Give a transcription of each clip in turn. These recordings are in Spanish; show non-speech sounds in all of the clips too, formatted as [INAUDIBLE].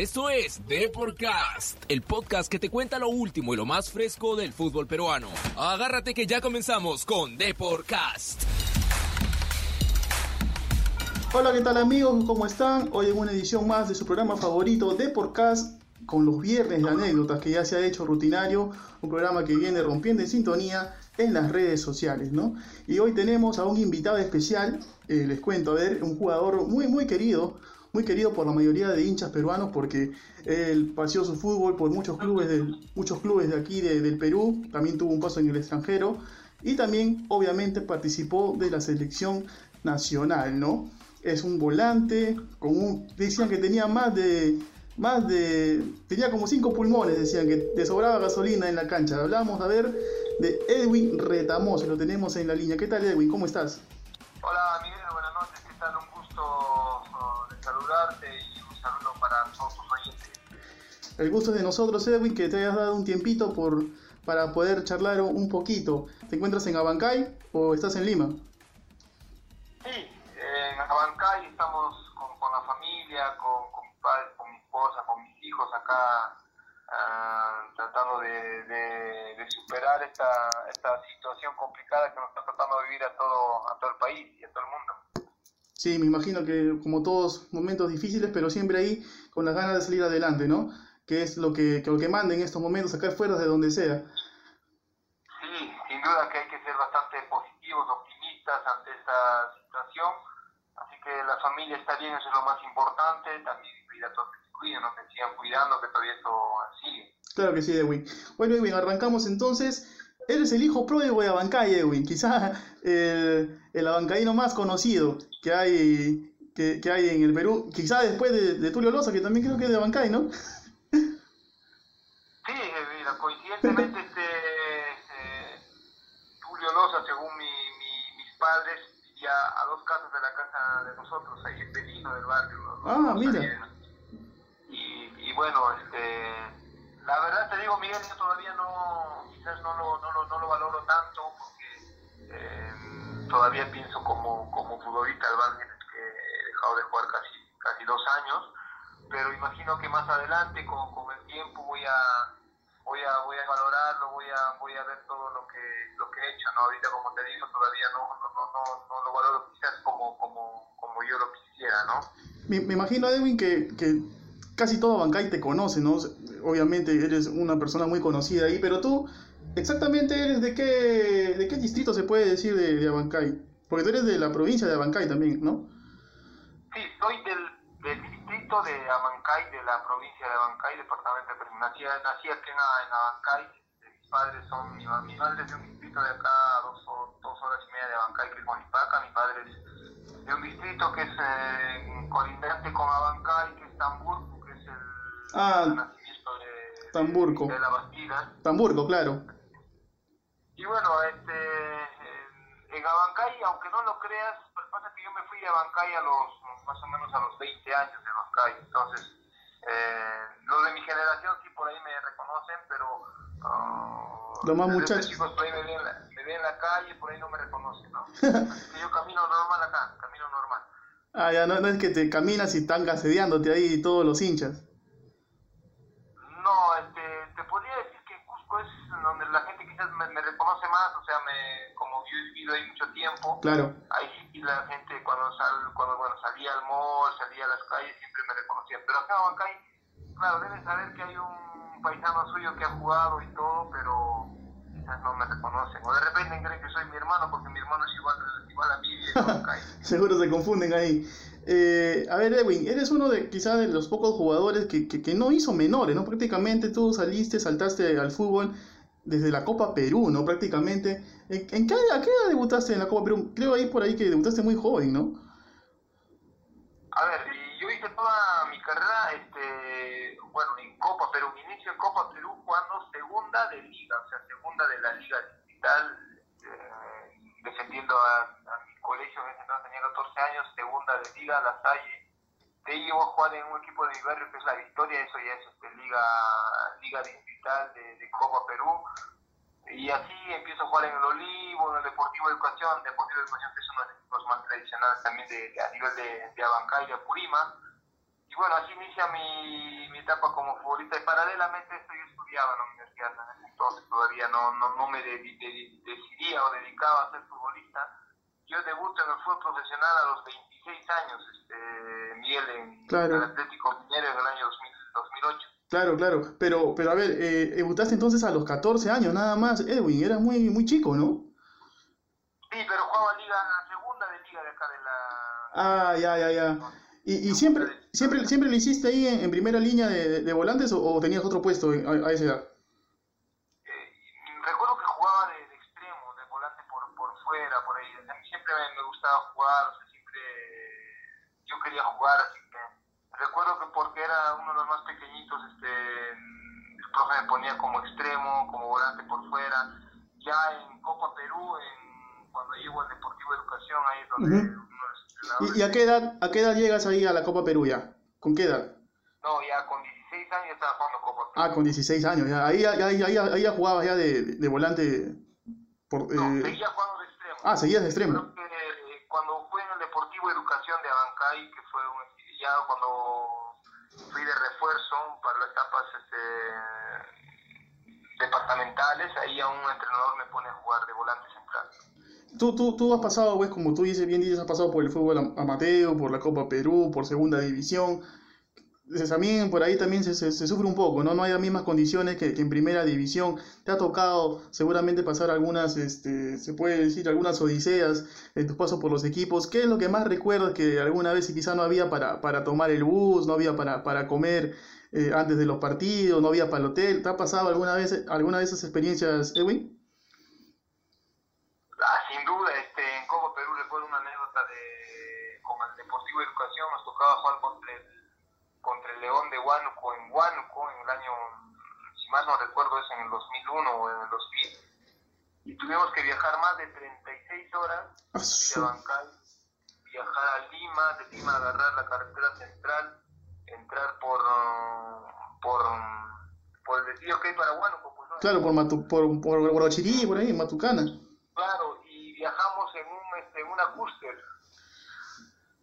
Esto es Deporcast, el podcast que te cuenta lo último y lo más fresco del fútbol peruano. Agárrate que ya comenzamos con Deporcast. Hola, ¿qué tal amigos? ¿Cómo están? Hoy en una edición más de su programa favorito Deporcast con los viernes de anécdotas que ya se ha hecho rutinario, un programa que viene rompiendo en sintonía en las redes sociales, ¿no? Y hoy tenemos a un invitado especial, eh, les cuento, a ver, un jugador muy, muy querido, muy querido por la mayoría de hinchas peruanos porque él paseó su fútbol por muchos clubes de, muchos clubes de aquí del Perú, también tuvo un paso en el extranjero y también obviamente participó de la selección nacional, ¿no? Es un volante, con un, decían que tenía más de más de tenía como cinco pulmones, decían que te sobraba gasolina en la cancha. Hablamos a ver de Edwin Retamos, lo tenemos en la línea. ¿Qué tal Edwin? ¿Cómo estás? Hola Miguel, saludarte y un saludo para todos tus oyentes. El gusto es de nosotros, Edwin, que te hayas dado un tiempito por, para poder charlar un poquito. ¿Te encuentras en Abancay o estás en Lima? Sí, en Abancay estamos con, con la familia, con, con, mi padre, con mi esposa, con mis hijos acá Uh, tratando de, de, de, superar esta, esta situación complicada que nos está tratando de vivir a todo, a todo el país y a todo el mundo. Sí, me imagino que como todos momentos difíciles, pero siempre ahí con las ganas de salir adelante, ¿no? Que es lo que, que lo que manda en estos momentos, sacar fuerzas de donde sea. Sí, sin duda que hay que ser bastante positivos, optimistas ante esta situación. Así que la familia está bien, eso es lo más importante. También cuidar a todos que se cuiden, no se sigan cuidando, que todavía esto sigue. Claro que sí, Edwin. Bueno, Edwin, arrancamos entonces. Eres el hijo pródigo de Abancay, Edwin. Quizás el, el abancaíno más conocido que hay, que, que, hay en el Perú. Quizás después de, de, Tulio Loza, que también creo que es de Abancay, ¿no? [LAUGHS] Sí, mira, coincidentemente este, eh, Tulio Loza, según mi, mi, mis padres, vivía a dos casas de la casa de nosotros, ahí en Belino, del barrio. ¿no? Ah, mira. Y, y bueno, este la verdad te digo, Miguel, yo todavía no, quizás no lo, no lo, no lo valoro tanto porque eh, todavía pienso como, como futbolista al Banfield que he dejado de jugar casi, casi dos años, pero imagino que más adelante con, con el tiempo voy a, voy a, voy a valorarlo, voy a, voy a ver todo lo que, lo que he hecho, ¿no? Ahorita como te digo, todavía no, no, no, no, no lo valoro quizás como, como, como yo lo quisiera, ¿no? Me, me imagino, Edwin, que, que casi todo Bancay te conoce, ¿no? Obviamente eres una persona muy conocida ahí, pero tú, exactamente eres de qué, de qué distrito se puede decir de, de Abancay? Porque tú eres de la provincia de Abancay también, ¿no? Sí, soy del, del distrito de Abancay, de la provincia de Abancay, departamento de Perú. Nací, nací aquí en, en Abancay, mis padres son, mi, mi madre es de un distrito de acá, dos, dos horas y media de Abancay, que es Monipaca, mi padre es de un distrito que es eh, colindante con Abancay, que es Tamburgo, que es el, ah, nacimiento de, Tamburgo. de, de la Bastida. Tamburgo, claro. Y bueno, este, en Abancay, aunque no lo creas, pasa que yo me fui de Abancay a los, más o menos a los 20 años de Abancay, entonces, eh, los de mi generación sí por ahí me reconocen, pero... Uh, los más muchachos. Chicos por ahí me ven, me ven en la calle, por ahí no me reconocen, ¿no? [LAUGHS] Así que yo camino normal acá, camino normal. Ah, ya, no, no es que te caminas y están asediándote ahí todos los hinchas. No, este, te podría decir que Cusco es donde la gente quizás me, me reconoce más, o sea, me, como yo he vivido ahí mucho tiempo, claro. ahí sí la gente cuando sal, cuando bueno salía al mall, salía a las calles, siempre me reconocía. Pero acá en Huancay, claro, deben saber que hay un paisano suyo que ha jugado y todo, pero quizás no me reconocen. O de repente creen que soy mi hermano, porque mi hermano es igual, igual a mí y. [LAUGHS] Seguro se confunden ahí. Eh, a ver, Edwin, eres uno de quizás de los pocos jugadores que, que, que, no hizo menores, ¿no? Prácticamente tú saliste, saltaste al fútbol desde la Copa Perú, ¿no? Prácticamente. ¿En, qué, ¿A qué edad debutaste en la Copa Perú? Creo ahí por ahí que debutaste muy joven, ¿no? A ver, yo hice toda mi carrera, este, bueno, en Copa Perú, mi inicio en Copa Perú jugando segunda de liga, o sea, segunda de la liga digital, eh, defendiendo a, mi colegio, ese entonces tenía 14 años, segunda de liga, La Salle. De ahí llevo a jugar en un equipo de mi que es la Victoria, eso ya es liga, liga digital de, de Copa Perú. Y así empiezo a jugar en el Olivo, en el Deportivo de Educación, Deportivo de Educación que es uno de los equipos más tradicionales también de, de a nivel de, de Abancay y de Apurima. y bueno, así inicia mi, mi etapa como futbolista y paralelamente esto yo estudiaba en la universidad, entonces todavía no, no, no me decidía o dedicaba a ser futbolista. Yo debuto en el fútbol profesional a los 26 años, este, Miguel, en el Atlético Minero en el año 2008. Claro, claro, pero, pero a ver, eh, debutaste entonces a los 14 años nada más, Edwin, eras muy, muy chico, ¿no? Sí, pero jugaba Liga, segunda de Liga de acá de la... Ah, ya, ya, ya. ¿Y, y siempre, siempre, siempre lo hiciste ahí en, primera línea de, de volantes o, tenías otro puesto a, a esa edad? Eh, recuerdo que jugaba de, de, extremo, de volante por, por fuera, por ahí. A mí siempre me, gustaba jugar, o sea, siempre yo quería jugar, así recuerdo que porque era uno de los más pequeñitos, este, el profe me ponía como extremo, como volante por fuera. Ya en Copa Perú, en cuando llego al Deportivo Educación, ahí es donde ¿Y, a, qué edad, a qué edad llegas ahí a la Copa Perú ya? ¿Con qué edad? No, ya con 16 años estaba jugando Copa Perú. Ah, con 16 años, ya. Ahí, ya, ahí, ahí, ahí ya jugabas ya de, de volante. Por, no, eh... seguía jugando de extremo. Ah, seguías de extremo. Creo que eh, cuando fui en el Deportivo Educación de Abancay, que fue cuando fui de refuerzo para las etapas este, departamentales, ahí a un entrenador me pone a jugar de volante central. Tú, tú, tú has pasado, pues, como tú dices, bien dices, has pasado por el fútbol amateur, por la Copa Perú, por Segunda División. También por ahí también se, se, sufre un poco, ¿no? No hay las mismas condiciones que, que, en primera división. Te ha tocado seguramente pasar algunas, este, se puede decir, algunas odiseas en tu paso por los equipos. ¿Qué es lo que más recuerdas que alguna vez quizá no había para, para tomar el bus, no había para, para comer eh, antes de los partidos, no había para el hotel? ¿Te ha pasado alguna vez alguna de esas experiencias, Edwin? Educación nos tocaba jugar contra el, contra el León de Huánuco en el año, si mal no recuerdo, es en el 2001 o en el 2000. Y tuvimos que viajar más de 36 horas de Bancay, viajar a Lima, de Lima agarrar la carretera central, entrar por, por, por el desvío que hay para Huánuco. Pues, Claro, por, Matu, por, por, por por ahí, Matucana. Claro, y viajamos en, un, este, en una cúster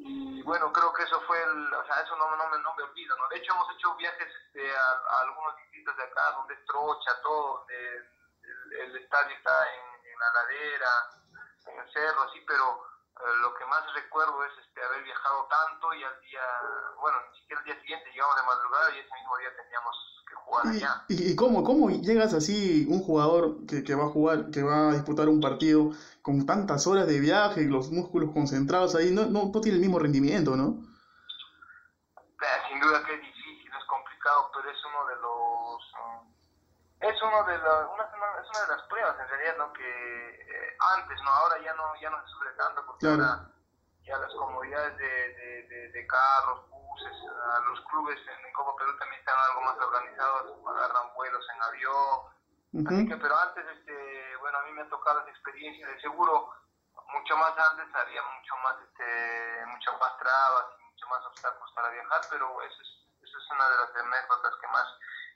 y bueno, creo que eso fue el, o sea, eso no, no, me, no me olvido, ¿no? De hecho, hemos hecho viajes este, a, algunos distritos de acá, donde es Trocha, todo, el, estadio está en, en, la ladera, en el cerro, así, pero lo que más recuerdo es este, haber viajado tanto y al día, bueno, ni siquiera el día siguiente llegamos de madrugada y ese mismo día teníamos ¿Y, y, cómo, cómo llegas así, un jugador que, que, va a jugar, que va a disputar un partido con tantas horas de viaje, y los músculos concentrados ahí, no, no, no tiene el mismo rendimiento, ¿no? Eh, sin duda que es difícil, es complicado, pero es uno de los... es, uno de la, una, es una de las pruebas, en realidad, ¿no? Que eh, antes, ¿no? Ahora ya no, ya no se sufre tanto, porque ahora ya las comodidades de, de, de, de carros, a los clubes en, Copa Perú también están algo más organizados, agarran vuelos en avión. Así que, pero antes, este, bueno, a mí me ha tocado esa experiencia, de seguro, mucho más antes había mucho más, este, mucho más trabas, mucho más obstáculos para viajar, pero eso es, eso es una de las anécdotas que más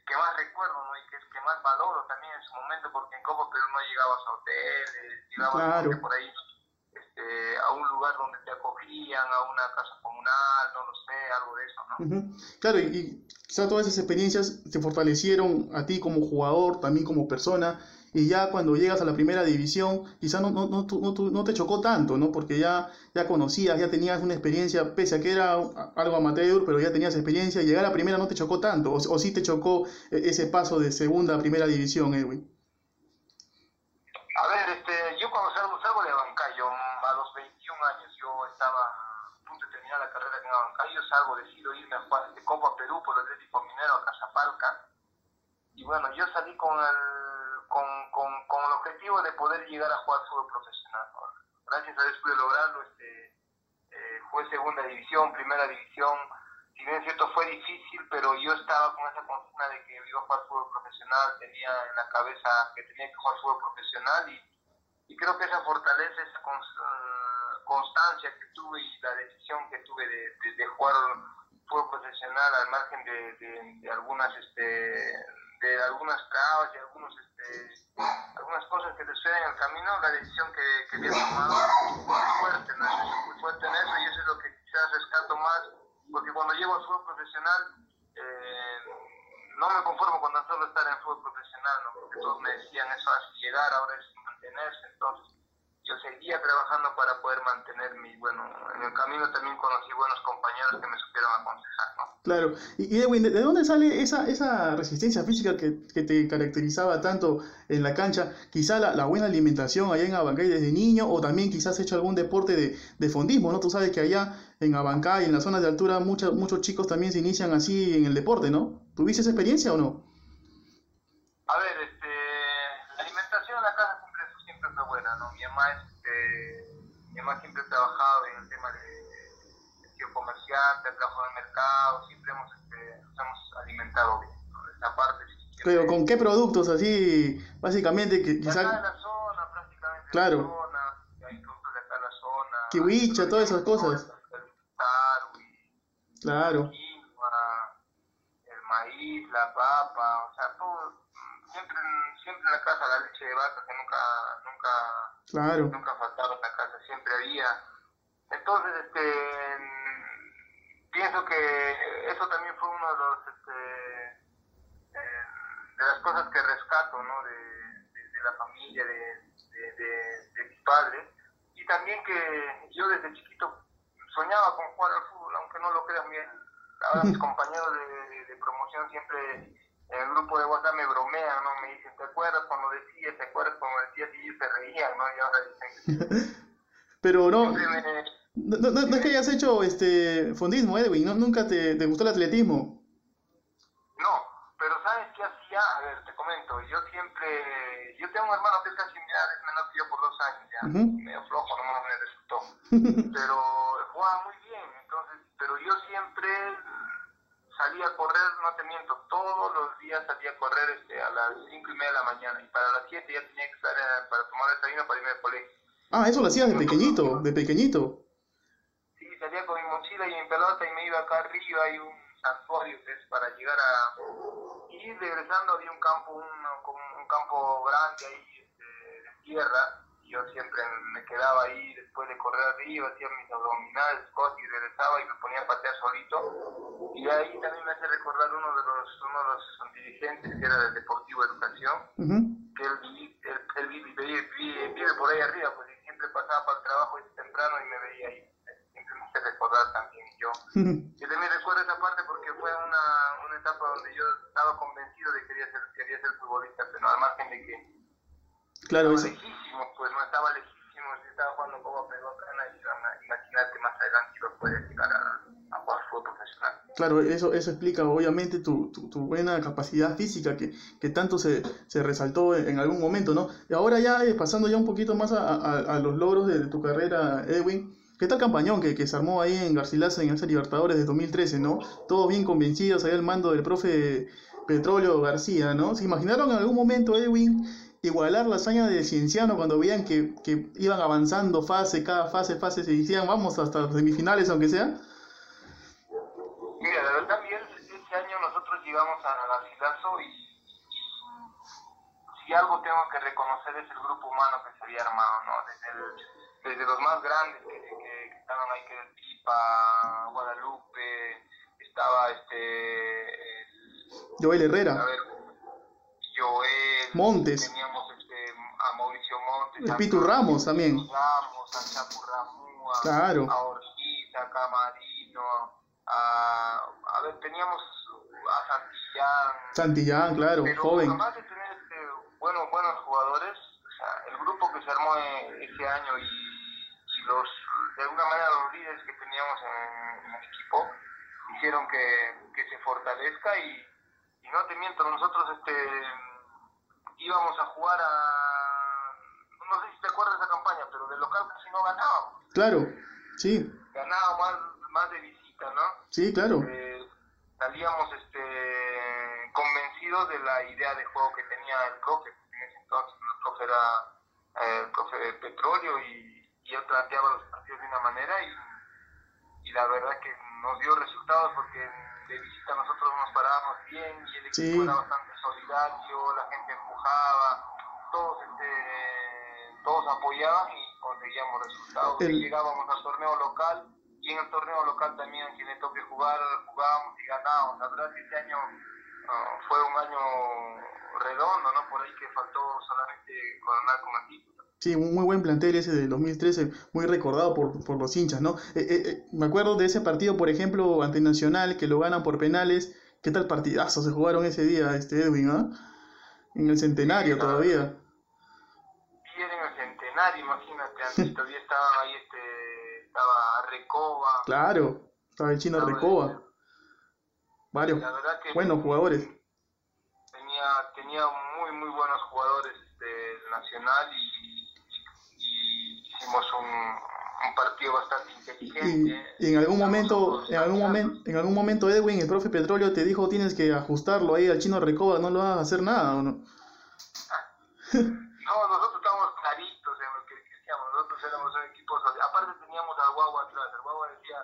que más recuerdo ¿no? y que es que más valoro también en su momento porque en Copa Perú no llegabas a hoteles, llegabas por ahí este, a un lugar donde te acogían, a una casa comunal, no lo sé, algo de eso, ¿no? Claro, y, y quizá todas esas experiencias te fortalecieron a ti como jugador, también como persona, y ya cuando llegas a la primera división, quizá no, no, no, no, te chocó tanto, ¿no? Porque ya, ya conocías, ya tenías una experiencia, pese a que era algo amateur, pero ya tenías experiencia, y llegar a primera no te chocó tanto, o, o sí te chocó e, ese paso de segunda a primera división, Edwin. A ver, este, yo cuando salgo, salgo de Bancayo, a los 21 años, yo estaba a punto de terminar la carrera en Bancayo, salgo, decido irme a de Copa Perú por el Atlético Minero a Casapalca. Y bueno, yo salí con el, de poder llegar a jugar fútbol profesional. Gracias a Dios pude lograrlo, este, eh, segunda división, primera división, si bien es cierto fue difícil, pero yo estaba con esa consigna de que iba a jugar fútbol profesional, tenía en la cabeza que tenía que jugar fútbol profesional y, creo que esa fortaleza, esa uh, constancia que tuve y la decisión que tuve de, de, de jugar fútbol profesional al margen de, de, algunas este de algunas trabas y algunos este algunas cosas que te suceden en el camino la decisión que, que había tomado muy fuerte ¿no? muy fuerte en eso y eso es lo que quizás rescato más porque cuando llego al fútbol profesional, eh, no me conformo con tan solo estar en fútbol profesional, ¿no? porque todos me decían es fácil llegar, ahora es mantenerse, entonces yo seguía trabajando para poder mantenerme y bueno, en el camino también conocí buenos compañeros que me supieron aconsejar, ¿no? Claro, y, Edwin, ¿de dónde sale esa, esa resistencia física que, que te caracterizaba tanto en la cancha? Quizá la, buena alimentación allá en Abancay desde niño o también quizás hecho algún deporte de, de fondismo, ¿no? Tú sabes que allá en Abancay, en las zonas de altura, muchos muchos chicos también se inician así en el deporte, ¿no? ¿Tuviste esa experiencia o no? Este, mi mamá siempre ha trabajado en el tema de, gestión comercial, ha trabajado en el mercado, siempre hemos, este, nos hemos alimentado bien, ¿no? Esa parte Pero ¿con qué productos así, básicamente? que quizás... Acá en la zona, prácticamente. Claro. En la zona, hay productos de acá en la zona. Kiwicha, todas esas cosas. Claro. El maíz, la papa, o sea, todo, siempre, siempre en la casa la leche de vaca que nunca, nunca, claro. nunca faltaba en la casa, siempre había. Entonces, este, pienso que eso también fue uno de los, este, eh, de las cosas que rescato, ¿no? De, de, la familia, de, de, mis padres, y también que yo desde chiquito soñaba con jugar al fútbol, aunque no lo crean bien. Ahora mis [LAUGHS] compañeros de, promoción siempre el grupo de WhatsApp me bromean, ¿no? Me dicen, ¿te acuerdas cuando decías? ¿Te acuerdas cuando decías? Y ellos se reían, ¿no? Y ahora dicen... [LAUGHS] Pero no, no, no, no, es que hayas hecho este fondismo, Edwin, ¿no? ¿Nunca te, te gustó el atletismo? No, pero ¿sabes qué hacía? A ver, te comento, yo siempre... Yo tengo un hermano que es casi es menor que yo por dos años ya, uh -huh. medio flojo, no me resultó. [LAUGHS] pero jugaba muy bien, entonces, pero yo siempre salía a correr, no te miento, todos los días salía a correr este, a las 5 y media de la mañana y para las 7 ya tenía que estar eh, para tomar el desayuno para irme al colegio. Ah, eso lo hacías de pequeñito, de pequeñito. Sí, salía con mi mochila y mi pelota y me iba acá arriba, hay un santuario para llegar a... Y regresando había un campo, un, un campo grande ahí este, de tierra yo siempre me quedaba ahí después de correr arriba, hacía mis abdominales, cosas y regresaba y me ponía a patear solito. Y ahí también me hace recordar uno de los, uno de los dirigentes que era del Deportivo Educación, uh -huh. que él, él, él vive, vive, vive, vive, por ahí arriba, pues y siempre pasaba para el trabajo temprano y me veía ahí. Siempre me hace recordar también yo. Yo también recuerdo esa parte porque fue una, una etapa donde yo estaba convencido de que quería ser, quería ser futbolista, pero al margen de que Claro, eso. Pues no estaba lejísimo, si estaba jugando como Pelocana y imagínate más adelante iba a poder llegar a, a jugar fútbol profesional. Claro, eso, eso explica obviamente tu, tu, tu buena capacidad física que, que tanto se, se, resaltó en algún momento, ¿no? Y ahora ya eh, pasando ya un poquito más a, a, a los logros de, de, tu carrera, Edwin, ¿qué tal campañón que, que se armó ahí en Garcilaso en esa Libertadores de 2013, ¿no? Todos bien convencidos, ahí al mando del profe Petróleo García, ¿no? ¿Se imaginaron en algún momento, Edwin, igualar la hazaña de Cienciano cuando veían que, que, iban avanzando fase, cada fase, fase, se decían vamos hasta semifinales aunque sea? Mira, la verdad Miguel, este año nosotros llegamos a Garcilaso y, si algo tengo que reconocer es el grupo humano que se había armado, ¿no? Desde, el, desde los más grandes que, que, que estaban ahí, que era el Pipa, Guadalupe, estaba este... El, Joel Herrera. A ver, Joel, Montes. Teníamos este, a Mauricio Montes. El Pitu Ramos también. Ramos, a Chapu Ramúa, claro. a Camarino, a, a ver, teníamos a Santillán. Santillán, claro, pero joven. Además de tener este, buenos, buenos jugadores, o sea, el grupo que se armó ese año y, y, los, de alguna manera los líderes que teníamos en, en el equipo hicieron que, que se fortalezca y, y no te miento, nosotros este íbamos a jugar a no sé si te acuerdas de esa campaña, pero de local casi no ganábamos. Claro, sí. Ganábamos más, más de visita, ¿no? Sí, claro. Eh, salíamos este convencidos de la idea de juego que tenía el profe, en ese entonces el profe era eh, el profe de petróleo y, y él planteaba los partidos de una manera y, y la verdad que nos dio resultados porque de visita nosotros nos parábamos bien y el equipo sí. era bastante solidario, la gente empujaba, todos este, todos apoyaban y conseguíamos resultados. El... Llegábamos al torneo local y en el torneo local también, en le toque jugar, jugábamos y ganábamos. La verdad que este año fue un año redondo, ¿no? Por ahí que faltó solamente coronar con el título. Sí, un muy buen plantel ese del 2013, muy recordado por, por los hinchas, ¿no? Eh, eh, eh, me acuerdo de ese partido, por ejemplo, ante Nacional, que lo ganan por penales. ¿Qué tal partidazo se jugaron ese día, este Edwin, ¿ah? En el centenario todavía. Sí, en el centenario, imagínate, antes todavía estaba ahí, este, estaba Recoba. Claro, estaba el chino Recoba. Varios buenos jugadores. Tenía, tenía muy, muy buenos jugadores este, Nacional y, hicimos un, un, partido bastante inteligente. Y, en algún momento, en algún momento, en algún momento Edwin, el profe Petróleo te dijo tienes que ajustarlo ahí al chino Recoba, no lo vas a hacer nada, ¿o no? [LAUGHS] no, nosotros estamos claritos en lo que decíamos, nosotros éramos un equipo, aparte teníamos al guagua atrás, el guagua decía,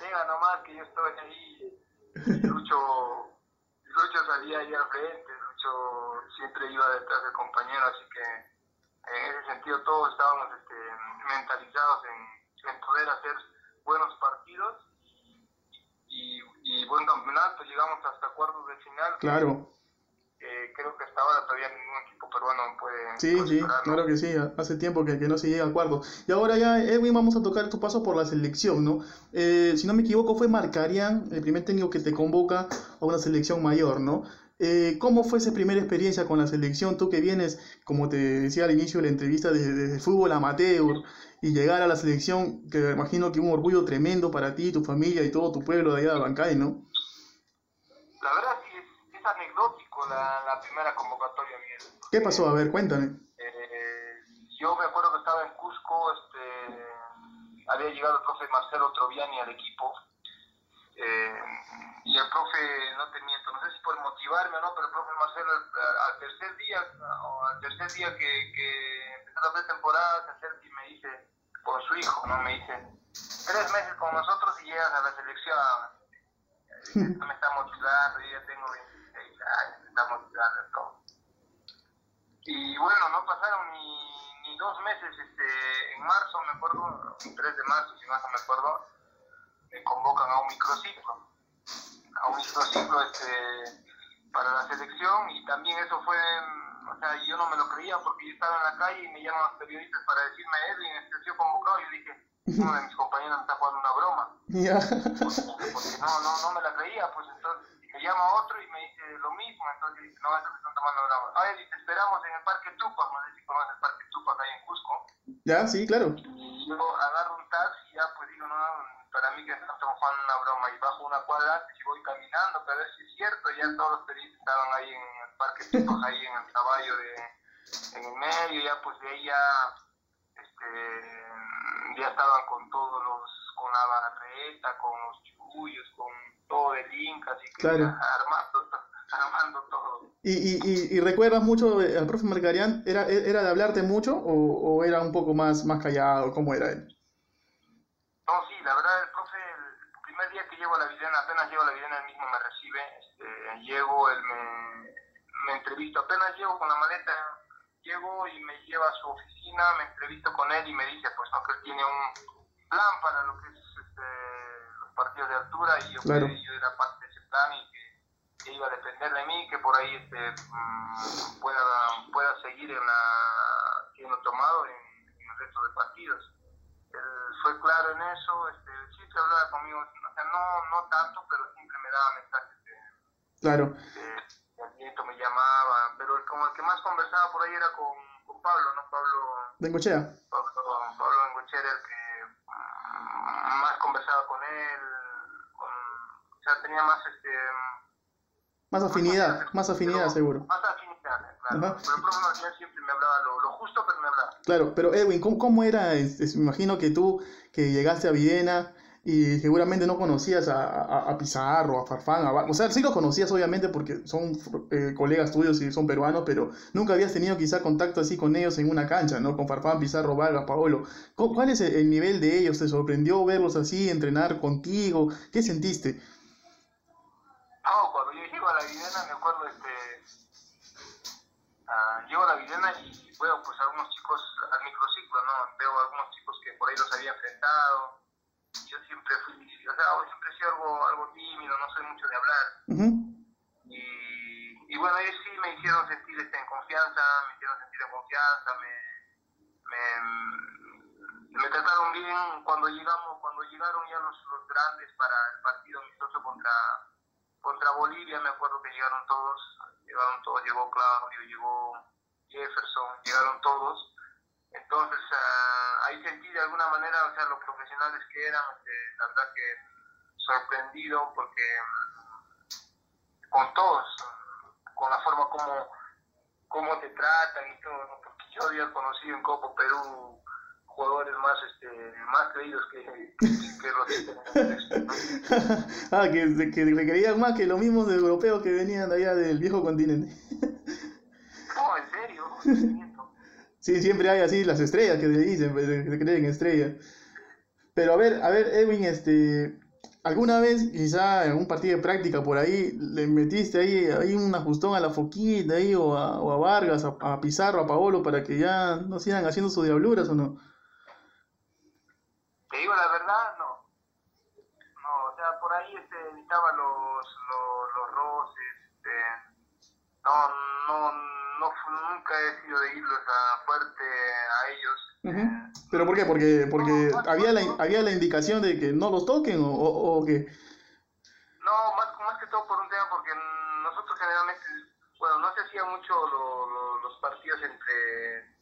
venga nomás que yo estoy ahí, y Lucho, Lucho salía ahí al frente, Lucho siempre iba detrás del compañero, así que en ese sentido todos estábamos este, mentalizados en, en, poder hacer buenos partidos y, y, buen campeonato. Llegamos hasta cuartos de final. Claro. Eh, creo que hasta ahora todavía ningún equipo peruano puede. Sí, sí, claro que sí. Hace tiempo que, que, no se llega a cuartos. Y ahora ya, Edwin, vamos a tocar tu paso por la selección, ¿no? Eh, si no me equivoco, fue Marcarian, el primer técnico que te convoca a una selección mayor, ¿no? Eh, ¿Cómo fue esa primera experiencia con la selección? Tú que vienes, como te decía al inicio de la entrevista, desde, el fútbol amateur y llegar a la selección, que me imagino que un orgullo tremendo para ti, tu familia y todo tu pueblo de allá de Bancay, ¿no? La verdad sí, es, es anecdótico la, la, primera convocatoria, Miguel. ¿Qué pasó? A ver, cuéntame. Eh, yo me acuerdo que estaba en Cusco, este, había llegado el profe Marcelo Troviani al equipo. Eh, y el profe, no te miento, no sé si por motivarme o no, pero el profe Marcelo al, tercer día, o al tercer día que, empezó la pretemporada, se acerca y me dice, por su hijo, ¿no? Me dice, tres meses con nosotros y llegas a la selección. Esto me está motivando, yo ya tengo 26 años, me está motivando todo. Y bueno, no pasaron ni, ni dos meses, este, en marzo, me acuerdo, el 3 de marzo, si más no me acuerdo, me convocan a un microciclo a un microciclo este, para la selección y también eso fue, o sea, yo no me lo creía porque yo estaba en la calle y me llaman los periodistas para decirme, Edwin, este sido convocado y yo dije, uno de mis compañeros me está jugando una broma. Porque, no, no, no me la creía, pues entonces me llama otro y me dice lo mismo, entonces dice, no, eso me están tomando broma. Ah, dice, esperamos en el Parque Tupac, no sé si conoces el Parque Tupac ahí en Cusco. Ya, sí, claro. Y yo agarro un taxi y ya pues digo, no, para mí que están jugando una broma y bajo una cuadra antes y voy caminando, pero es cierto, ya todos los periodistas estaban ahí en el parque [LAUGHS] ahí en el caballo de, en el medio, ya pues de ahí ya, este, ya estaban con todos los, con la barreta, con los chullos, con todo el Inca, así que claro. armando, [LAUGHS] armando todo. ¿Y, y, y, recuerdas mucho al profe Marcarián? ¿Era, ¿Era de hablarte mucho o, o era un poco más, más callado? ¿Cómo era él? No, sí, la verdad, el profe, el primer día que llego a la Videna, apenas llego a la Videna, él mismo me recibe, este, llego, él me, me entrevisto, apenas llego con la maleta, llego y me lleva a su oficina, me entrevisto con él y me dice, pues no, que él tiene un plan para lo que es este, los partidos de altura y yo, claro. yo era parte de ese plan y que, que, iba a depender de mí, que por ahí este, mmm, pueda, pueda seguir en la, siendo tomado en, en el resto de partidos. Él fue claro en eso, este, siempre hablaba conmigo, o sea, no, no tanto, pero siempre me daba mensajes claro. de, de nieto me llamaba, pero el, como el que más conversaba por ahí era con, con Pablo, ¿no? Pablo Bengochea. Pablo, Pablo Bengochea era el que um, más conversaba con él, con, o sea, tenía más este más afinidad, más afinidad, seguro. Más afinidad, claro. Ajá. Pero el profe Martínez siempre me hablaba lo, lo, justo, pero me hablaba. Claro, pero Edwin, ¿cómo, cómo era? Es, es, me imagino que tú, que llegaste a Viena y seguramente no conocías a, a, a Pizarro, a Farfán, a, o sea, sí los conocías obviamente porque son eh, colegas tuyos y son peruanos, pero nunca habías tenido quizá contacto así con ellos en una cancha, ¿no? Con Farfán, Pizarro, Vargas, Paolo. ¿Cuál es el nivel de ellos? ¿Te sorprendió verlos así, entrenar contigo? ¿Qué sentiste? No, cuando yo llego a la Videna, me acuerdo, este, uh, llego a la Videna y veo pues algunos chicos al microciclo, ¿no? Veo algunos chicos que por ahí los había enfrentado yo siempre fui, o sea, siempre he sido algo, algo tímido, no soy mucho de hablar. y, y, bueno, ellos sí me hicieron sentir este, en confianza, me hicieron sentir en confianza, me, me, me trataron bien cuando llegamos, cuando llegaron ya los, los grandes para el partido amistoso contra, contra Bolivia, me acuerdo que llegaron todos, llegaron todos, llegó Claudio, llegó Jefferson, llegaron todos. Entonces, uh, ahí sentí de alguna manera, o sea, los profesionales que eran, este, la verdad que sorprendido porque mm, con todos, con la forma como, como te tratan y todo, ¿no? porque yo había conocido en Copo Perú jugadores más este más creídos que, que, los [LAUGHS] ah que, que requerían más que los mismos europeos que venían de allá del viejo continente. No en serio sí siempre hay así las estrellas que le dicen pues, se creen estrellas pero a ver a ver Edwin este ¿Alguna vez, quizá en un partido de práctica por ahí, le metiste ahí, ahí un ajustón a la Foquita ahí, o, a, o a Vargas, a, a, Pizarro, a Paolo, para que ya no sigan haciendo sus diabluras o no? Te digo la verdad, no. No, o sea, por ahí este, evitaba los, los, los roces. Este, no, no, no, nunca he sido de irlos a fuerte a ellos. Uh -huh. ¿Pero por qué? Porque, porque no, había, la, había la indicación de que no los toquen o, o, o que... No, más, más que todo por un tema, porque nosotros generalmente, bueno, no se hacía mucho lo, lo, los partidos entre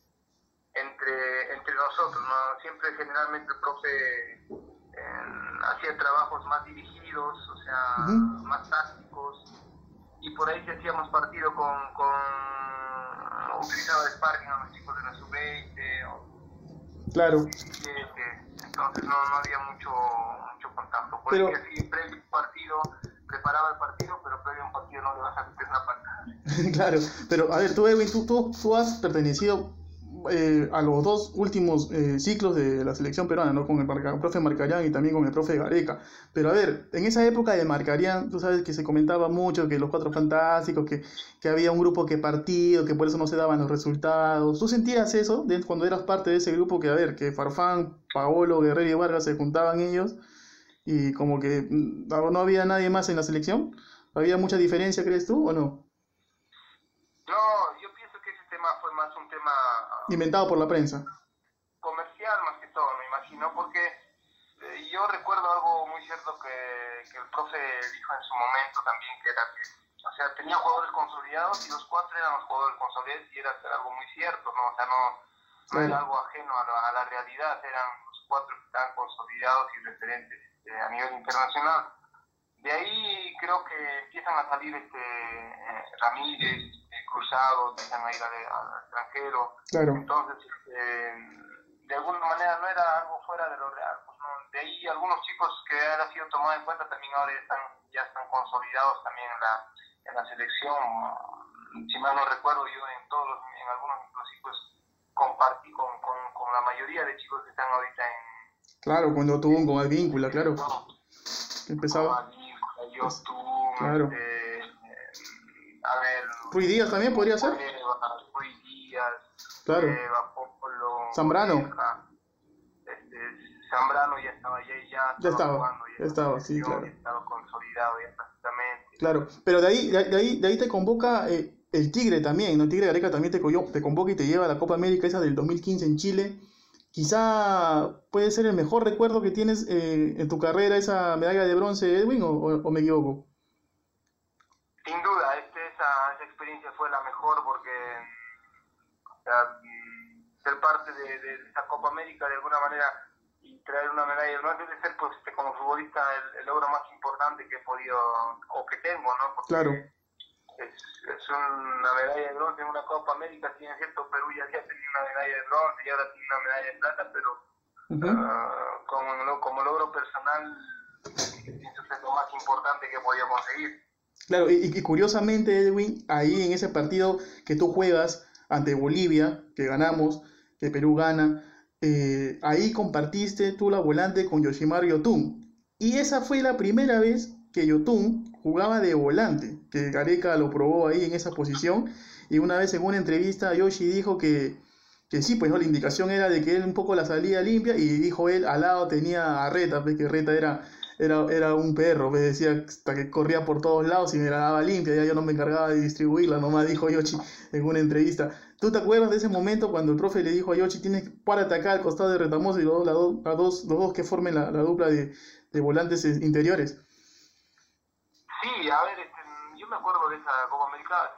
entre, entre nosotros, ¿no? Siempre generalmente el profe eh, hacía trabajos más dirigidos, o sea, uh -huh. más tácticos, y por ahí si hacíamos partido con, con utilizaba de sparring a los chicos de la sub-20, claro. entonces no, no había mucho, mucho contacto. Por pero, ahí previo previo partido, preparaba el partido, pero previo a un partido no le vas a meter una patada. [LAUGHS] claro, pero a ver, tú Edwin, tú, tú, tú has pertenecido eh, a los dos últimos eh, ciclos de la selección peruana, ¿no? Con el, Marca, profe Marcarián y también con el profe Gareca. Pero a ver, en esa época de Marcarián, tú sabes que se comentaba mucho que los cuatro fantásticos, que, que había un grupo que partido, que por eso no se daban los resultados. ¿Tú sentías eso de, cuando eras parte de ese grupo? Que a ver, que Farfán, Paolo, Guerrero y Vargas se juntaban ellos y como que mm, no había nadie más en la selección. ¿Había mucha diferencia, crees tú, o no? No, yo pienso que ese tema fue más un tema inventado por la prensa. Comercial más que todo, me imagino, porque eh, yo recuerdo algo muy cierto que, que, el profe dijo en su momento también, que era que, o sea, tenía jugadores consolidados y los cuatro eran los jugadores consolidados y era algo muy cierto, ¿no? O sea, no, no era algo ajeno a la, a la, realidad, eran los cuatro que estaban consolidados y referentes eh, a nivel internacional. De ahí creo que empiezan a salir este eh, Ramírez, cruzados, a ir al, extranjero. Claro. Entonces, eh, de alguna manera no era algo fuera de lo real. Pues, ¿no? De ahí algunos chicos que han sido tomados en cuenta también ahora ya están, ya están consolidados también en la, en la selección. Si mal no recuerdo, yo en todos los, en algunos los chicos compartí con, con, con, la mayoría de chicos que están ahorita en... Claro, cuando tuvo un vínculo, claro. No, Empezaba... Con yo, tú, claro. Este, a ver... Rui Díaz también podría ser. Rui Díaz, claro. Zambrano. Este, Zambrano ya estaba, ya, ya, ya estaba, jugando, ya, estaba, sí, claro. Ya estaba consolidado ya prácticamente. Claro, pero de ahí, de, ahí, de ahí te convoca eh, el Tigre también, ¿no? El Tigre Gareca también te, te convoca y te lleva a la Copa América esa del 2015 en Chile. Quizá puede ser el mejor recuerdo que tienes eh, en tu carrera esa medalla de bronce, Edwin, o, o, o me equivoco? Sin duda, este, esa, experiencia fue la mejor porque o sea, ser parte de, de, esa Copa América de alguna manera y traer una medalla no debe ser pues este, como futbolista el, el, logro más importante que he podido o que tengo, ¿no? Porque claro. Es, es, una medalla de bronce en una Copa América, si es cierto, Perú ya había tenido una medalla de bronce y ahora tiene una medalla de plata, pero uh -huh. uh, como, como logro personal pienso que es lo más importante que he podido conseguir. Claro, y, y, curiosamente, Edwin, ahí en ese partido que tú juegas ante Bolivia, que ganamos, que Perú gana, eh, ahí compartiste tú la volante con Yoshimaru Yotun. Y esa fue la primera vez que Yotun jugaba de volante, que Gareca lo probó ahí en esa posición. Y una vez en una entrevista Yoshi dijo que, que sí, pues no, la indicación era de que él un poco la salía limpia y dijo él, al lado tenía a Reta, pues que Reta era, era, era un perro, me decía hasta que corría por todos lados y me la daba limpia, ya yo no me encargaba de distribuirla, nomás dijo Yoshi en una entrevista. ¿Tú te acuerdas de ese momento cuando el profe le dijo a Yoshi, tienes para atacar al costado de Retamoso y los dos, dos, los dos que formen la, dupla de, de, volantes interiores? Sí, a ver, este, yo me acuerdo de esa Copa América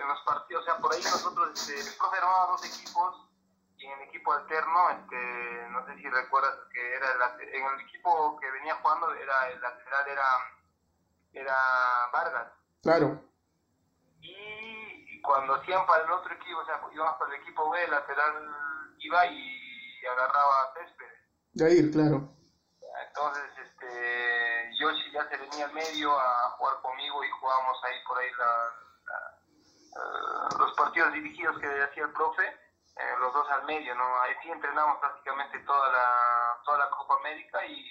en, los partidos, o sea, por ahí nosotros, este, el profe armaba dos equipos y en el equipo alterno, este, no sé si recuerdas que era el, en el equipo que venía jugando era el lateral era, era Vargas. Claro. Y, cuando hacían para el otro equipo, o sea, íbamos para el equipo B, el lateral iba y agarraba a De ahí, claro. Entonces, este, Yoshi ya se venía al medio a jugar conmigo y jugábamos ahí por ahí la eh, los partidos dirigidos que hacía el profe, eh, los dos al medio, ¿no? Ahí sí entrenamos prácticamente toda la, toda la Copa América y,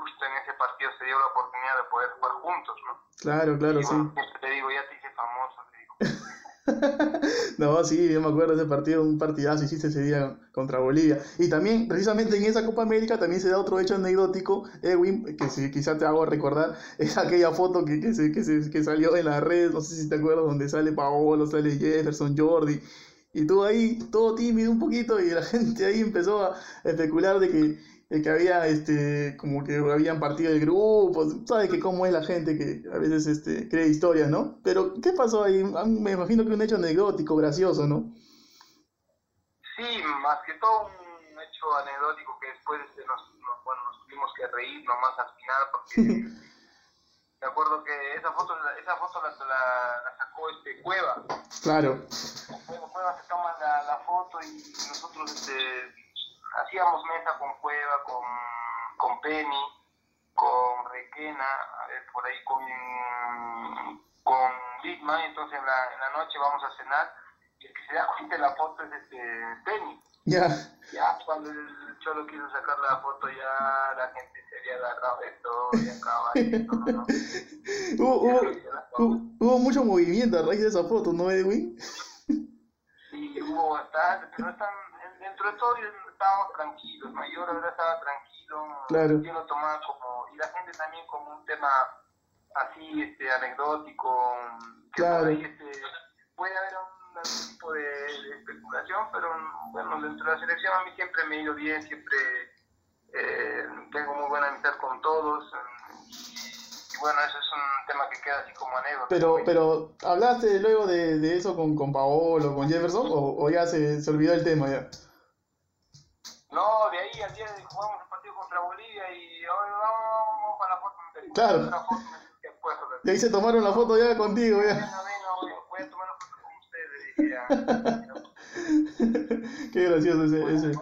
justo en ese partido se dio la oportunidad de poder jugar juntos, ¿no? Claro, claro, sí. te digo, ya te hice famoso, te digo. [LAUGHS] no, sí, yo me acuerdo de ese partido, un partidazo hiciste ese día contra Bolivia. Y también, precisamente en esa Copa América, también se da otro hecho anecdótico, Edwin, que si, quizás te hago recordar, [LAUGHS] es aquella foto que, que, se, que, se, que salió en las redes, no sé si te acuerdas, donde sale Paolo, sale Jefferson, Jordi. Y tú ahí, todo tímido un poquito, y la [LAUGHS] gente ahí empezó a especular de que que había este como que habían partido de grupos, sabes que cómo es la gente que a veces este cree historias, ¿no? Pero ¿qué pasó ahí? Ah, me imagino que un hecho anecdótico, gracioso, ¿no? Sí, más que todo un hecho anecdótico que después este, nos, bueno, nos tuvimos que reír nomás al final porque [LAUGHS] me acuerdo que esa foto esa foto la, la, sacó este Cueva. Claro. Cueva se toma la, la foto y nosotros este hacíamos mesa con Cueva, con, con Penny, con Requena, por ahí con, con Lidman, entonces en la, en la noche vamos a cenar y el que se da cuenta de la foto es este Penny. Ya. Ya, cuando el Cholo quiso sacar la foto, ya la gente se había agarrado de todo y acaba ¿no? [LAUGHS] hubo, hubo, hubo, mucho movimiento a raíz de esa foto, ¿no, Edwin? Sí, hubo bastante, pero están, dentro de todo estábamos tranquilos, ¿no? Yo la verdad estaba tranquilo, yo lo tomaba como, y la gente también como un tema así, este, anecdótico, que por ahí, este, puede haber un, tipo de, especulación, pero bueno, dentro de la selección a mí siempre me ha ido bien, siempre eh, tengo muy buena amistad con todos, y, bueno, eso es un tema que queda así como anécdota. Pero, pero ¿hablaste luego de, de eso con, con Paolo, con Jefferson, o, o ya se, se olvidó el tema ya? No, de ahí al día de jugamos un partido contra Bolivia y hoy vamos para la foto. Claro. y ahí se tomaron la foto ya contigo. Ya. voy a tomar la foto con ustedes. [LAUGHS] Qué gracioso ese. ese.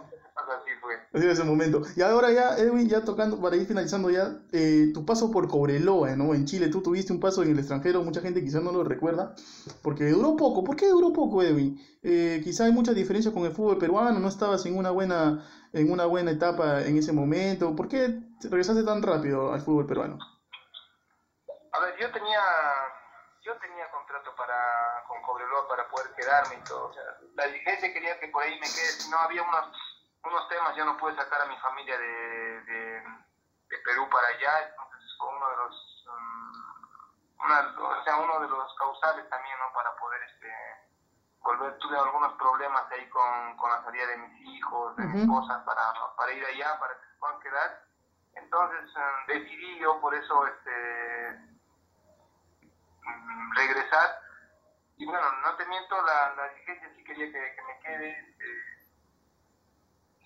Así ese momento. Y ahora ya, Edwin, ya tocando, para ir finalizando ya, eh, tu paso por Cobreloa, ¿no? En Chile, tú tuviste un paso en el extranjero, mucha gente quizás no lo recuerda, porque duró poco. ¿Por qué duró poco, Edwin? Eh, quizá hay mucha diferencia con el fútbol peruano, no estabas en una buena, en una buena etapa en ese momento. ¿Por qué regresaste tan rápido al fútbol peruano? A ver, yo tenía, yo tenía contrato para poder quedarme y todo. O sea, la dirigencia quería que por ahí me quede, no había unos unos temas yo no pude sacar a mi familia de, de, Perú para allá, entonces fue uno de los um, o sea, uno de los causales también, ¿no? Para poder este volver, tuve algunos problemas ahí con, con la salida de mis hijos, de mi esposa, para, para ir allá, para que se puedan quedar. Entonces um, decidí yo por eso este um, regresar. Y bueno, no te miento, la, la dirigencia sí quería que, que me quede. Eh,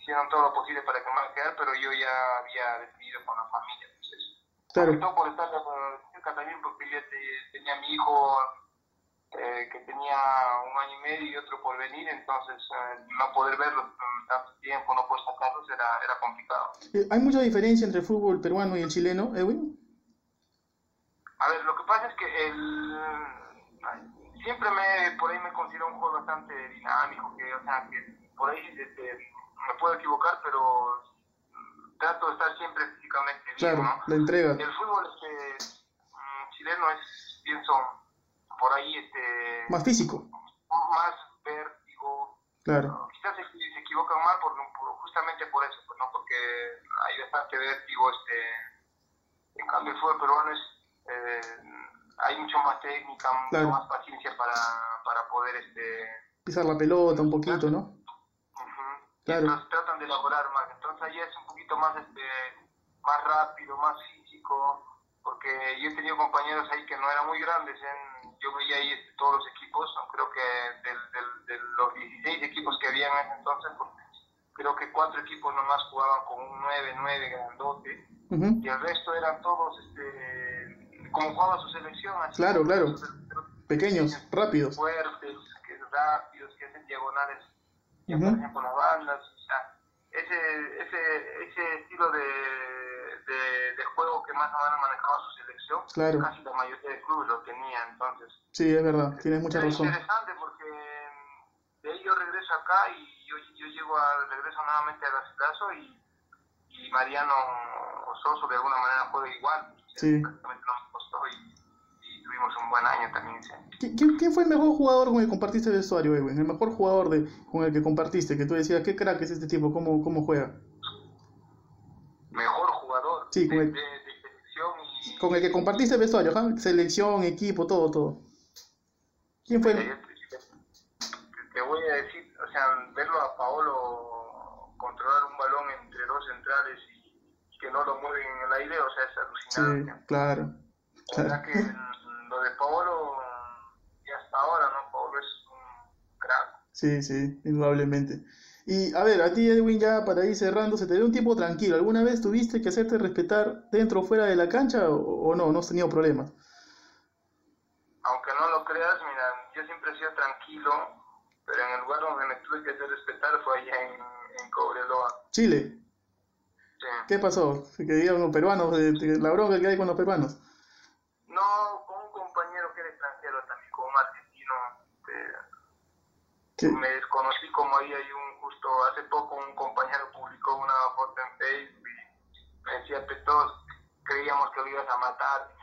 hicieron todo lo posible para que me quedar, pero yo ya había decidido con la familia. Entonces, claro. todo por estar cerca también, porque yo tenía mi hijo eh, que tenía un año y medio y otro por venir, entonces eh, no poder verlo tanto tiempo, no poder sacarlos, era, era complicado. Eh, ¿Hay mucha diferencia entre el fútbol peruano y el chileno, Edwin? A ver, lo que pasa es que el, siempre me, por ahí me considero un juego bastante dinámico, que, o sea, que por ahí este, me puedo equivocar, pero trato de estar siempre físicamente bien, claro, ¿no? la entrega. El fútbol este, mm, chileno es, pienso, por ahí este... Más físico. Más vértigo, Claro. Quizás se, se equivocan mal por, por- justamente por eso, pues, ¿no? porque hay bastante vértigo. Este, en cambio, el fútbol peruano es, eh, hay mucho más técnica, mucho más paciencia para, para poder este, Pisar la pelota un poquito, ¿no? Ujú. Claro. Entonces tratan de elaborar más. Entonces allá es un poquito más este más rápido, más físico, porque yo he tenido compañeros ahí que no eran muy grandes. En, yo veía ahí este, todos los equipos, creo que del, del- de los 16 equipos que había en ese entonces, pues, creo que cuatro equipos nomás jugaban con un 9-9 grandote Ujú. y el resto eran todos este como jugaba su selección. Así Claro, claro. Pequeños, rápidos. fuertes, que rápidos, que hacen diagonales, que aparecen por las bandas. O sea, ese, ese, ese estilo de, de, de juego que más o menos manejaba su selección, Claro. casi la mayoría de clubes lo tenía. Entonces, Sí, es verdad, tienes mucha es razón. interesante porque mm, de ahí yo regreso acá y yo, yo llego a regreso nuevamente a Garcilaso y, y Mariano Ososo de alguna manera juega igual. Sí. Prácticamente no me costó y, y tuvimos un buen año también. sí. ¿Qui- ¿Quién, quién fue el mejor jugador con el que compartiste el vestuario, Edwin? El mejor jugador de, con el que compartiste, que tú decías, qué crack es este tipo, cómo, cómo juega. mejor jugador Sí, con el- de- de selección y Con el que compartiste el vestuario, ajá, selección, equipo, todo, todo. ¿Quién fue? El- te voy a decir, o sea, verlo a Paolo controlar un balón entre dos centrales y, y que no lo mueven en el aire, o sea, es Sí, alucinante. claro. La verdad claro. que lo de Paolo, y hasta ahora, ¿no? Paolo es un crack. Sí, sí, indudablemente. Y a ver, a ti, Edwin, ya para ir cerrando, se te ve un tiempo tranquilo. ¿Alguna vez tuviste que hacerte respetar dentro o fuera de la cancha o, o no? ¿No has tenido problemas? Aunque no lo creas, mira, yo siempre he sido tranquilo, pero en el lugar donde me tuve que hacer respetar fue allá en, en Cobreloa. Chile, Sí. ¿Qué pasó? Que digan los peruanos, eh, la bronca que hay con los peruanos. No, con un compañero que era extranjero también, con un argentino. este, me desconocí como ahí hay un justo hace poco un compañero publicó una foto en Facebook y me decía que todos creíamos que lo ibas a matar.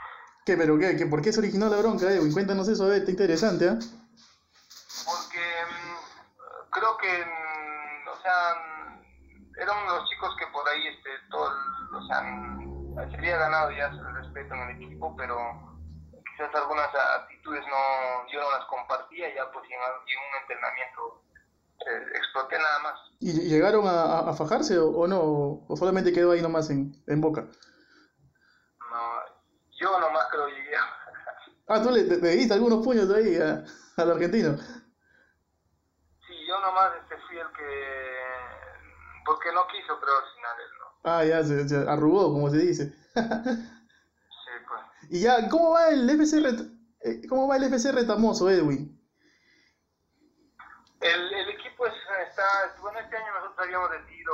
¿Qué, pero qué? ¿Qué? ¿Por qué se originó la bronca, Edwin? Cuéntanos eso, a ver, está interesante, ¿ah? Porque mm, creo que, mm, o sea, era uno de los chicos que por ahí, este, todo, el- o sea, se había ganado ya el respeto en el equipo, pero quizás algunas actitudes no, yo no las compartía, ya pues en, un entrenamiento eh, exploté nada más. ¿Y llegaron a, a- a fajarse o, o no? ¿O solamente quedó ahí nomás en, en boca? No, yo nomás creo llegué a... Ah, tú le, le- le diste algunos puños ahí a- al argentino. Sí, yo nomás este, fui el que... Porque no quiso, creo, al final él, ¿no? Ah, ya, se, se arrugó, como se dice. Sí, pues. [LAUGHS] Y ya, ¿cómo va el FC, Ret- eh, ¿cómo va el FC Retamoso, Edwin? El, el equipo es, está... Bueno, este año nosotros habíamos decidido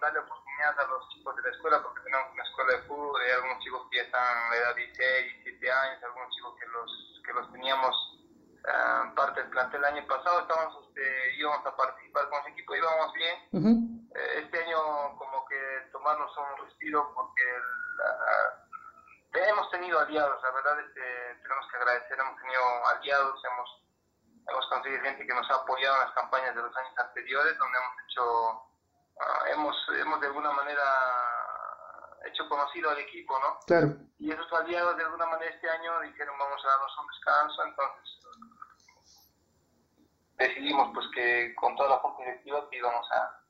darle oportunidad a los chicos de la escuela porque tenemos una escuela de fútbol y hay algunos chicos que ya están en la edad de 16, 17 años, algunos chicos que los, que los teníamos ah, parte del plantel el año pasado, estábamos, este, íbamos a participar con ese equipo, íbamos bien. Eh, este año como que tomarnos un respiro porque la- hemos tenido aliados, la verdad este, tenemos que agradecer, hemos tenido aliados, hemos, hemos conseguido gente que nos ha apoyado en las campañas de los años anteriores, donde hemos hecho, ah, hemos, hemos de alguna manera hecho conocido al equipo, ¿no? Claro. Y esos aliados de alguna manera este año dijeron vamos a darnos un descanso, entonces decidimos pues que con toda la junta directiva que íbamos a,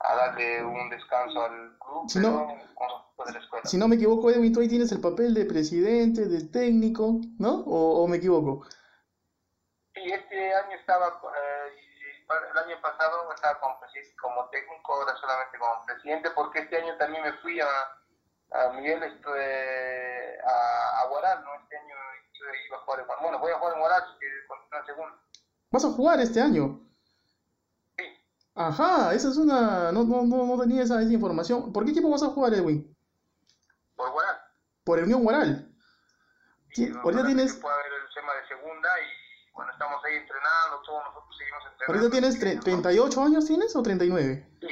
a darle un descanso al club, Si no- con de la escuela. Si no me equivoco, Edwin, tú ahí tienes el papel de presidente, de técnico, ¿no? ¿O, o me equivoco? Sí, este año estaba, eh, el año pasado estaba como, como técnico, ahora solamente como presidente, porque este año también me fui a, a Miguel estuve a, a Guaral, ¿no? Este año iba a jugar en. Bueno, voy a jugar en Guaral, que continúa en segundo. ¿Vas a jugar este año? Sí, Ajá, esa es una... No, no, no, no tenía esa, esa información. ¿Por qué equipo vas a jugar, Edwin? por Guaral. Por el Unión Guaral. Sí, ahorita tienes- Puede haber el tema de segunda y bueno, estamos ahí entrenando, todos nosotros seguimos entrenando. ¿Ahorita tienes tre- 38 años tienes o 39? Sí,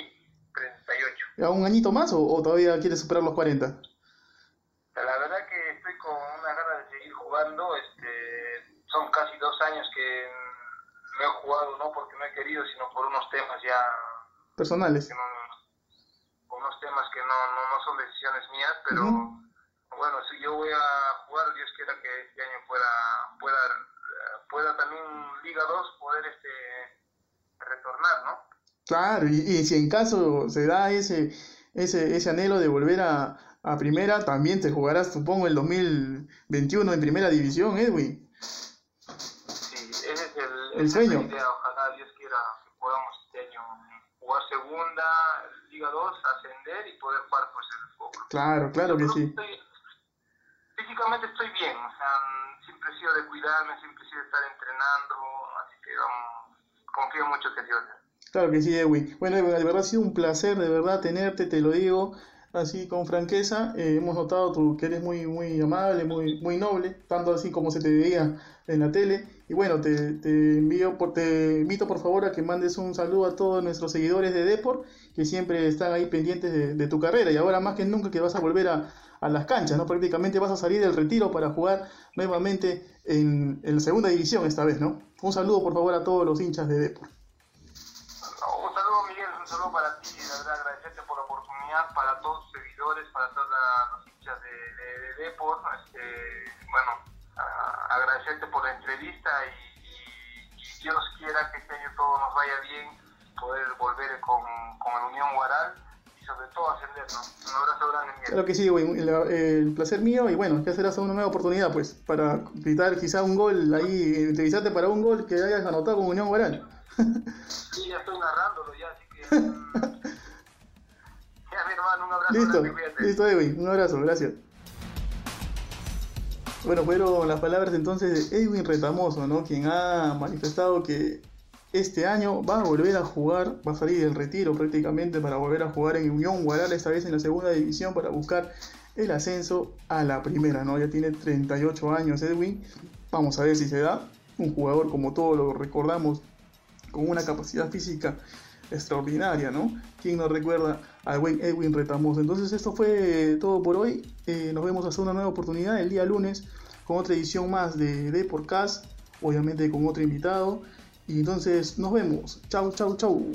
38. ¿A un añito más o, o todavía quieres superar los 40? La verdad que estoy con una gana de seguir jugando. Este, son casi dos años que no he jugado no porque no he querido, sino por unos temas ya personales. unos temas que no, no, son decisiones mías, pero bueno, si yo voy a jugar, Dios quiera que este año pueda, pueda, pueda también Liga 2 poder este retornar, ¿no? Claro, y, y si en caso se da ese, ese, ese anhelo de volver a, a primera, también te jugarás, supongo, el 2021 en primera división, Edwin. Es el, el sueño. Ojalá Dios quiera que podamos este año jugar segunda, Liga 2, ascender y poder jugar pues el fútbol. Claro, claro que sí. físicamente estoy bien, o sea, siempre he sido de cuidarme, siempre he sido de estar entrenando, así que confío mucho que Dios. Claro que sí, Edwin. Bueno, de verdad ha sido un placer, de verdad, tenerte, te lo digo así con franqueza. Eh, hemos notado que eres muy, muy amable, muy, muy noble, tanto así como se te veía en la tele. Y bueno, te, te envío, por, te invito por favor a que mandes un saludo a todos nuestros seguidores de Deport, que siempre están ahí pendientes de, de tu carrera. Y ahora más que nunca que vas a volver a, a las canchas, ¿no? Prácticamente vas a salir del retiro para jugar nuevamente en, en segunda división esta vez, ¿no? Un saludo por favor a todos los hinchas de Deport. Deport, este, bueno, a, agradecerte por la entrevista y, y, y, Dios quiera que este año todo nos vaya bien, poder volver con, con el Unión Guaral sobre todo ascendernos. Un abrazo grande, Miguel. Claro que sí, güey. El, el, placer mío y bueno, que será una nueva oportunidad, pues, para gritar quizá un gol ahí, entrevistarte para un gol que hayas anotado con Unión Guarani. [LAUGHS] sí, ya estoy narrándolo ya, así que... [LAUGHS] ya, mi hermano, un abrazo listo, grande. Listo, Edwin, un abrazo, gracias. Bueno, fueron las palabras entonces de Edwin Retamoso, ¿no? Quien ha manifestado que este año va a volver a jugar, va a salir del retiro prácticamente para volver a jugar en Unión Guaral, esta vez en la segunda división para buscar el ascenso a la primera, ¿no? Ya tiene 38 años Edwin, vamos a ver si se da, un jugador como todos lo recordamos, con una capacidad física extraordinaria, ¿no? ¿Quién nos recuerda al buen Edwin Retamoso? Entonces esto fue todo por hoy, eh, nos vemos hasta una nueva oportunidad el día lunes con otra edición más de The Podcast, obviamente con otro invitado. Y entonces nos vemos. Chau, chau, chau.